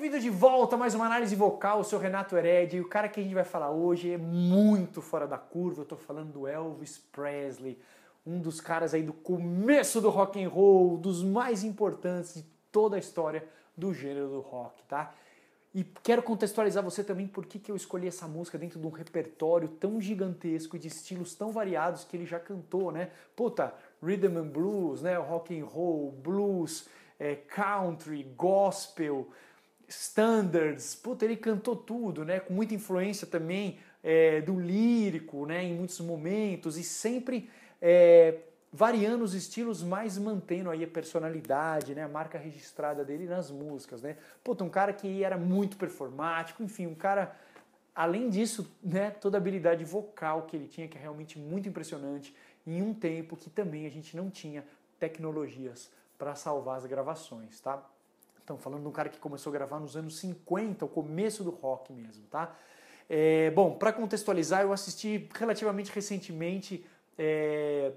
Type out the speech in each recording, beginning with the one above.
Bem-vindo de volta a mais uma análise vocal, eu sou Renato Heredia e o cara que a gente vai falar hoje é muito fora da curva, eu tô falando do Elvis Presley, um dos caras aí do começo do rock and roll, dos mais importantes de toda a história do gênero do rock, tá? E quero contextualizar você também por que, que eu escolhi essa música dentro de um repertório tão gigantesco e de estilos tão variados que ele já cantou, né? Puta, rhythm and blues, né? Rock and roll, blues, é, country, gospel, standards. Puta, ele cantou tudo, né? Com muita influência também é, do lírico, né? Em muitos momentos e sempre é, variando os estilos, mas mantendo aí a personalidade, né, a marca registrada dele nas músicas, né? Puta, um cara que era muito performático, enfim, um cara além disso, né, toda a habilidade vocal que ele tinha que é realmente muito impressionante em um tempo que também a gente não tinha tecnologias para salvar as gravações, tá? Então, falando de um cara que começou a gravar nos anos 50, o começo do rock mesmo, tá? É, bom, para contextualizar, eu assisti relativamente recentemente é,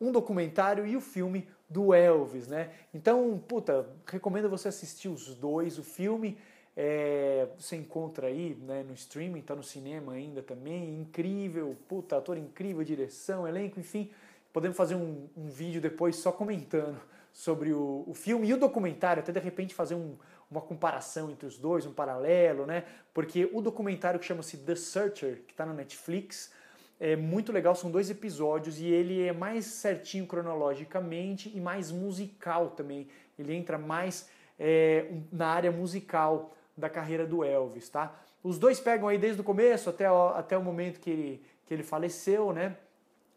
um documentário e o filme do Elvis, né? Então, puta, recomendo você assistir os dois. O filme é, você encontra aí né, no streaming, tá no cinema ainda também. Incrível, puta, ator incrível, direção, elenco, enfim. Podemos fazer um, um vídeo depois só comentando sobre o, o, filme e o documentário, até de repente fazer um, uma comparação entre os dois, um paralelo, né? Porque o documentário que chama-se The Searcher, que está na Netflix, é muito legal, são dois episódios e ele é mais certinho cronologicamente e mais musical também. Ele entra mais é, na área musical da carreira do Elvis, tá? Os dois pegam aí desde o começo até o, até o momento que ele, que ele faleceu, né?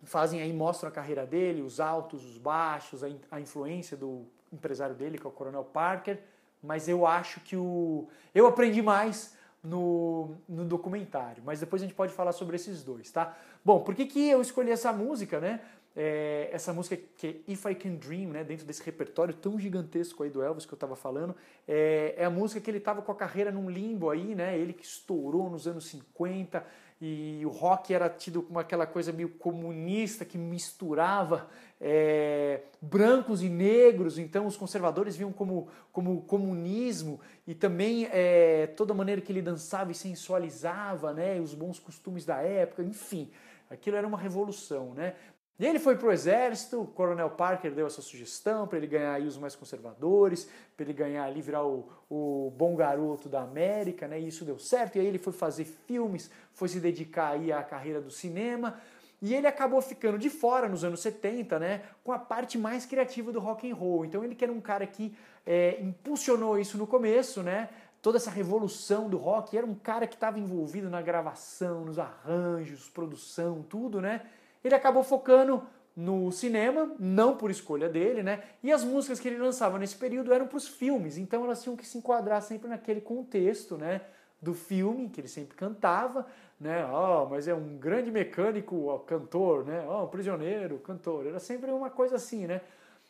Fazem aí, mostram a carreira dele, os altos, os baixos, a, a influência do empresário dele, que é o Coronel Parker. Mas eu acho que o. Eu aprendi mais no, no documentário, mas depois a gente pode falar sobre esses dois, tá? Bom, por que, que eu escolhi essa música, né? É, essa música que é If I Can Dream, né, dentro desse repertório tão gigantesco aí do Elvis que eu estava falando, é, é, a música que ele estava com a carreira num limbo aí, né, ele que estourou nos anos 50, e o rock era tido como aquela coisa meio comunista que misturava é, brancos e negros, então os conservadores viam como, como comunismo e também é, toda a maneira que ele dançava e sensualizava, né, os bons costumes da época, enfim, aquilo era uma revolução, né? E ele foi para o exército, o Coronel Parker deu essa sugestão para ele ganhar aí os mais conservadores, para ele ganhar ali, virar o, o bom garoto da América, né? E isso deu certo, e aí ele foi fazer filmes, foi se dedicar aí à carreira do cinema, e ele acabou ficando de fora nos anos 70, né? Com a parte mais criativa do rock and roll. Então ele que era um cara que é, impulsionou isso no começo, né? Toda essa revolução do rock, era um cara que estava envolvido na gravação, nos arranjos, produção, tudo, né? Ele acabou focando no cinema, não por escolha dele, né? E as músicas que ele lançava nesse período eram para os filmes, então elas tinham que se enquadrar sempre naquele contexto, né? Do filme que ele sempre cantava, né? Oh, mas é um grande mecânico, cantor, né? Oh, um prisioneiro, cantor. Era sempre uma coisa assim, né?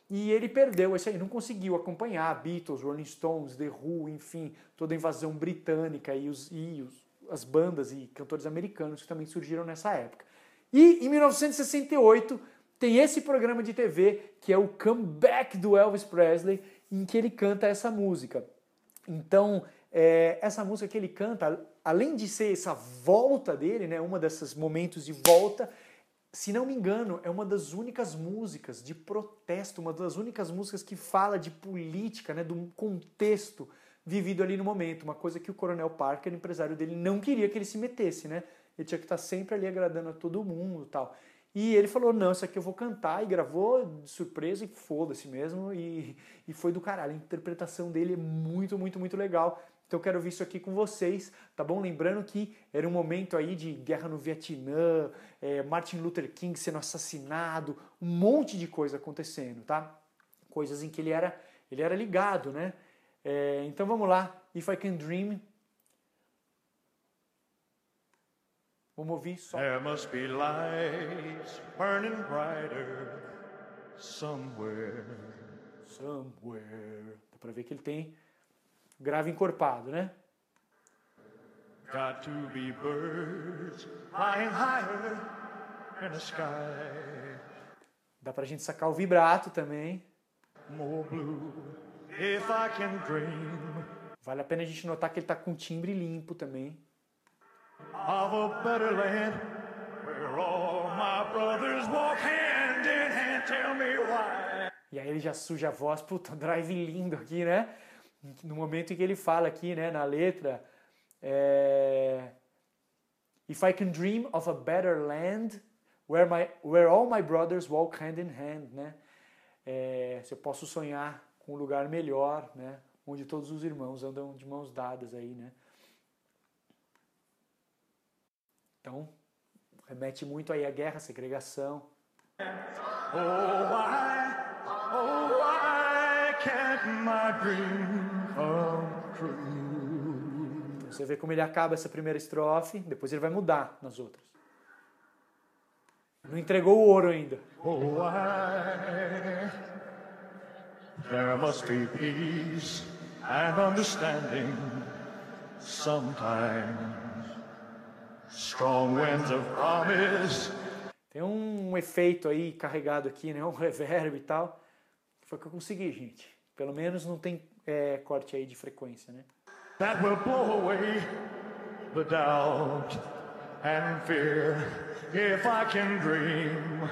E ele perdeu isso aí, não conseguiu acompanhar Beatles, Rolling Stones, The Who, enfim, toda a invasão britânica e, os, e os, as bandas e cantores americanos que também surgiram nessa época. E em 1968 tem esse programa de TV que é o Comeback do Elvis Presley, em que ele canta essa música. Então, é, essa música que ele canta, além de ser essa volta dele, né, uma desses momentos de volta, se não me engano, é uma das únicas músicas de protesto, uma das únicas músicas que fala de política, né, do contexto vivido ali no momento, uma coisa que o Coronel Parker, empresário dele, não queria que ele se metesse, né? Ele tinha que estar sempre ali agradando a todo mundo tal. E ele falou, não, isso aqui eu vou cantar, e gravou de surpresa, e foda-se mesmo, e, e foi do caralho. A interpretação dele é muito, muito, muito legal. Então eu quero ver isso aqui com vocês, tá bom? Lembrando que era um momento aí de guerra no Vietnã, é, Martin Luther King sendo assassinado, um monte de coisa acontecendo, tá? Coisas em que ele era, ele era ligado, né? É, então vamos lá, If I Can Dream, Vamos ouvir só. There must be lights burning brighter somewhere. Somewhere. Dá pra ver que ele tem grave encorpado, né? Got to be birds flying higher in the sky. Dá pra gente sacar o vibrato também. More blue if I can dream. Vale a pena a gente notar que ele está com timbre limpo também. Of a better land where all my brothers walk hand in hand. Tell me why. E aí ele já suja a voz, puta, drive lindo aqui, né? No momento em que ele fala aqui, né, na letra, é... If I can dream of a better land where, my, where all my brothers walk hand in hand, né? É... Se eu posso sonhar com um lugar melhor, né? Onde todos os irmãos andam de mãos dadas aí, né? Então, remete muito aí à guerra, à segregação. Oh, why, oh, why can't my dream come true? Então, você vê como ele acaba essa primeira estrofe, depois ele vai mudar nas outras. Não entregou o ouro ainda. Oh, why there must be peace and understanding sometimes. Tem um efeito aí carregado aqui, né? Um reverb e tal. Foi o que eu consegui, gente. Pelo menos não tem é, corte aí de frequência, né? that will blow away the doubt and fear. If I can dream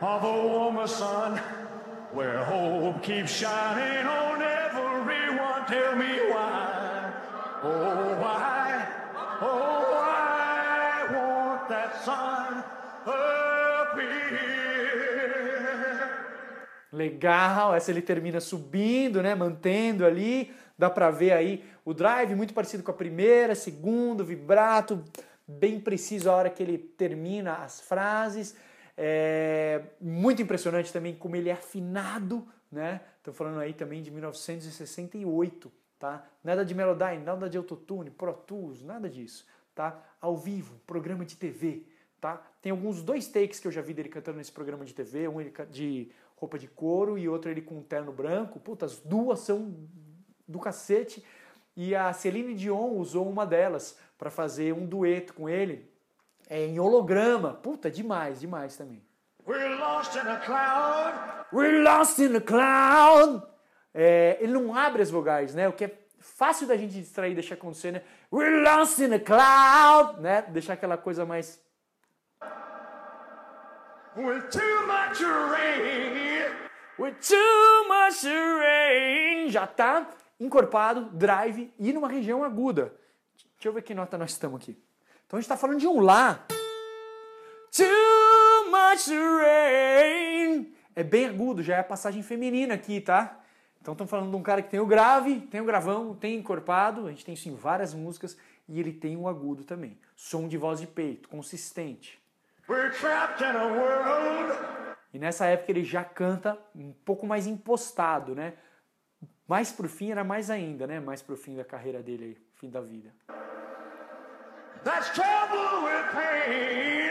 of a warmer sun where hope keeps shining on everyone, tell me why. Oh, why? Oh, why Legal, essa ele termina subindo, né? Mantendo ali. Dá pra ver aí o drive muito parecido com a primeira, segundo, vibrato, bem preciso a hora que ele termina as frases. É muito impressionante também como ele é afinado, né? Estou falando aí também de 1968, tá? Nada de Melodyne, nada de Autotune, Pro Tools, nada disso, tá? Ao vivo, programa de TV, tá? Tem alguns dois takes que eu já vi dele cantando nesse programa de TV, um ele de roupa de couro e outro ele com um terno branco. Puta, as duas são do cacete. E a Celine Dion usou uma delas para fazer um dueto com ele é, em holograma. Puta, demais, demais também. We're lost in a cloud. We're lost in the cloud. É, ele não abre as vogais, né? O que é fácil da gente distrair, deixar acontecer, né? We're lost in the cloud, né? Deixar aquela coisa mais With too much rain. With too much rain. Já tá encorpado, drive e numa região aguda. Deixa eu ver que nota nós estamos aqui. Então a gente está falando de um Lá. Too much rain. É bem agudo, já é a passagem feminina aqui, tá? Então estamos falando de um cara que tem o grave, tem o gravão, tem encorpado, a gente tem isso em várias músicas, e ele tem o agudo também. Som de voz de peito, consistente. We're trapped in a world. E nessa época ele já canta um pouco mais impostado, né? Mais pro fim era mais ainda, né? Mais pro fim da carreira dele aí, fim da vida. That's trouble with pain.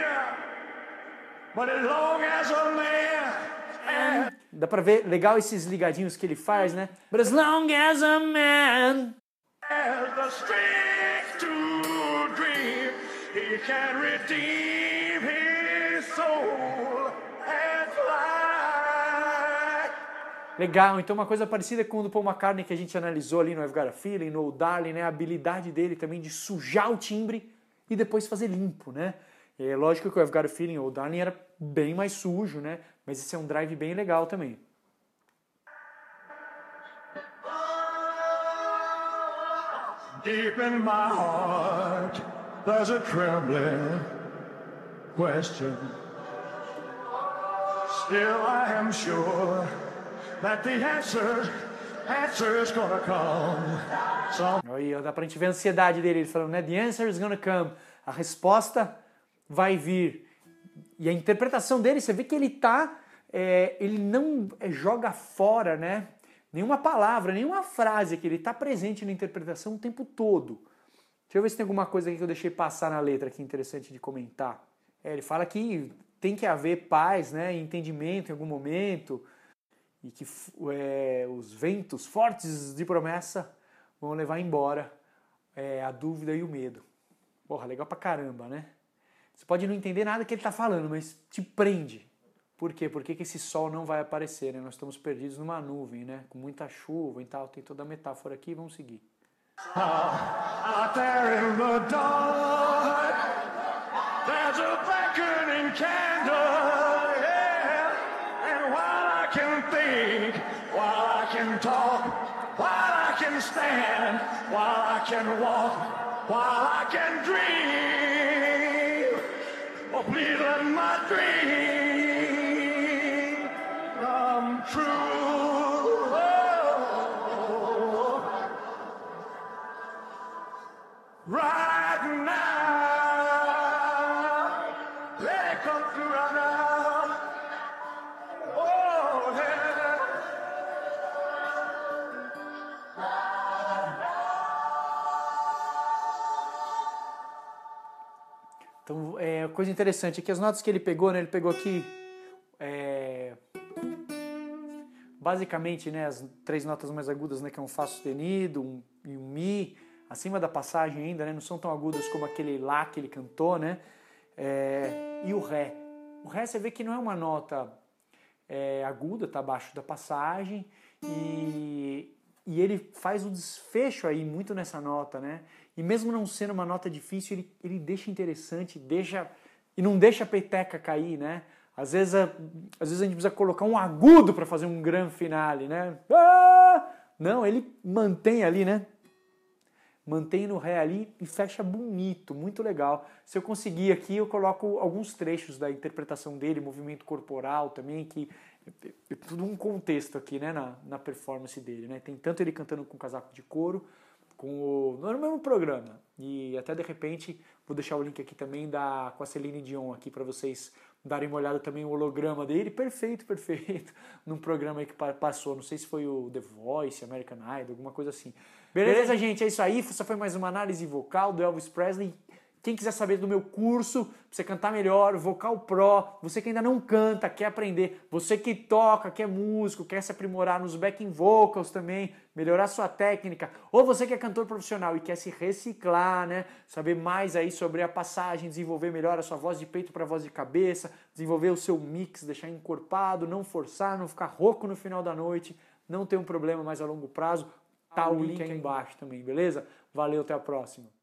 But as long as a man Dá pra ver legal esses ligadinhos que ele faz, né? But as long as a man has the strength to dream, he can redeem his soul and fly. Legal, então uma coisa parecida com o do Paul McCartney que a gente analisou ali no I've Got a Feeling, no Darling, né? A habilidade dele também de sujar o timbre e depois fazer limpo, né? É lógico que o I've Got a Feeling ou Darling era bem mais sujo, né? Mas esse é um drive bem legal também. Deep in my heart, there's a trembling question. Still, I am sure that the answer, answer's gonna come. Some Aí dá pra gente ver a ansiedade dele, ele falando, né? The answer is gonna come. A resposta vai vir. E a interpretação dele, você vê que ele tá. é, ele não é, joga fora, né? Nenhuma palavra, nenhuma frase que ele tá presente na interpretação o tempo todo. Deixa eu ver se tem alguma coisa aqui que eu deixei passar na letra aqui interessante de comentar. É, ele fala que tem que haver paz, né? Entendimento em algum momento. E que é, os ventos fortes de promessa vão levar embora é, a dúvida e o medo. Porra, legal pra caramba, né? Você pode não entender nada que ele tá falando, mas te prende. Por quê? Por que, esse sol não vai aparecer? Né? Nós estamos perdidos numa nuvem, né? Com muita chuva e tal. Tem toda a metáfora aqui, vamos seguir. Out there in the dark, there's a beckoning candle, yeah. And while I can think, while I can talk, while I can stand, while I can walk, while I can dream, oh please let my dream come true. Coisa interessante aqui, as notas que ele pegou, né? Ele pegou aqui, é, basicamente, né, as três notas mais agudas, né, que é um Fá sustenido um, e um Mi, acima da passagem ainda, né? Não são tão agudas como aquele Lá que ele cantou, né? É, e o Ré. O Ré você vê que não é uma nota é, aguda, tá abaixo da passagem e, e ele faz um desfecho aí muito nessa nota, né? E mesmo não sendo uma nota difícil, ele, ele deixa interessante, deixa e não deixa a peteca cair, né? Às vezes, a, às vezes a gente precisa colocar um agudo para fazer um grande finale, né? Ah! Não, ele mantém ali, né? Mantém no ré ali e fecha bonito, muito legal. Se eu conseguir aqui, eu coloco alguns trechos da interpretação dele, movimento corporal também, que é tudo um contexto aqui, né, na, na performance dele, né? Tem tanto ele cantando com casaco de couro, com o, no mesmo programa. E até de repente vou deixar o link aqui também da com a Celine Dion aqui para vocês darem uma olhada também o holograma dele, perfeito, perfeito, num programa aí que passou, não sei se foi o The Voice, American Idol, alguma coisa assim. Beleza, Beleza gente? É isso aí, essa foi mais uma análise vocal do Elvis Presley. Quem quiser saber do meu curso, pra você cantar melhor, Vocal Pro, você que ainda não canta, quer aprender, você que toca, que é músico, quer se aprimorar nos backing vocals também, melhorar sua técnica, ou você que é cantor profissional e quer se reciclar, né? Saber mais aí sobre a passagem, desenvolver melhor a sua voz de peito para voz de cabeça, desenvolver o seu mix, deixar encorpado, não forçar, não ficar rouco no final da noite, não ter um problema mais a longo prazo, tá o link aí embaixo também, beleza? Valeu, até a próxima.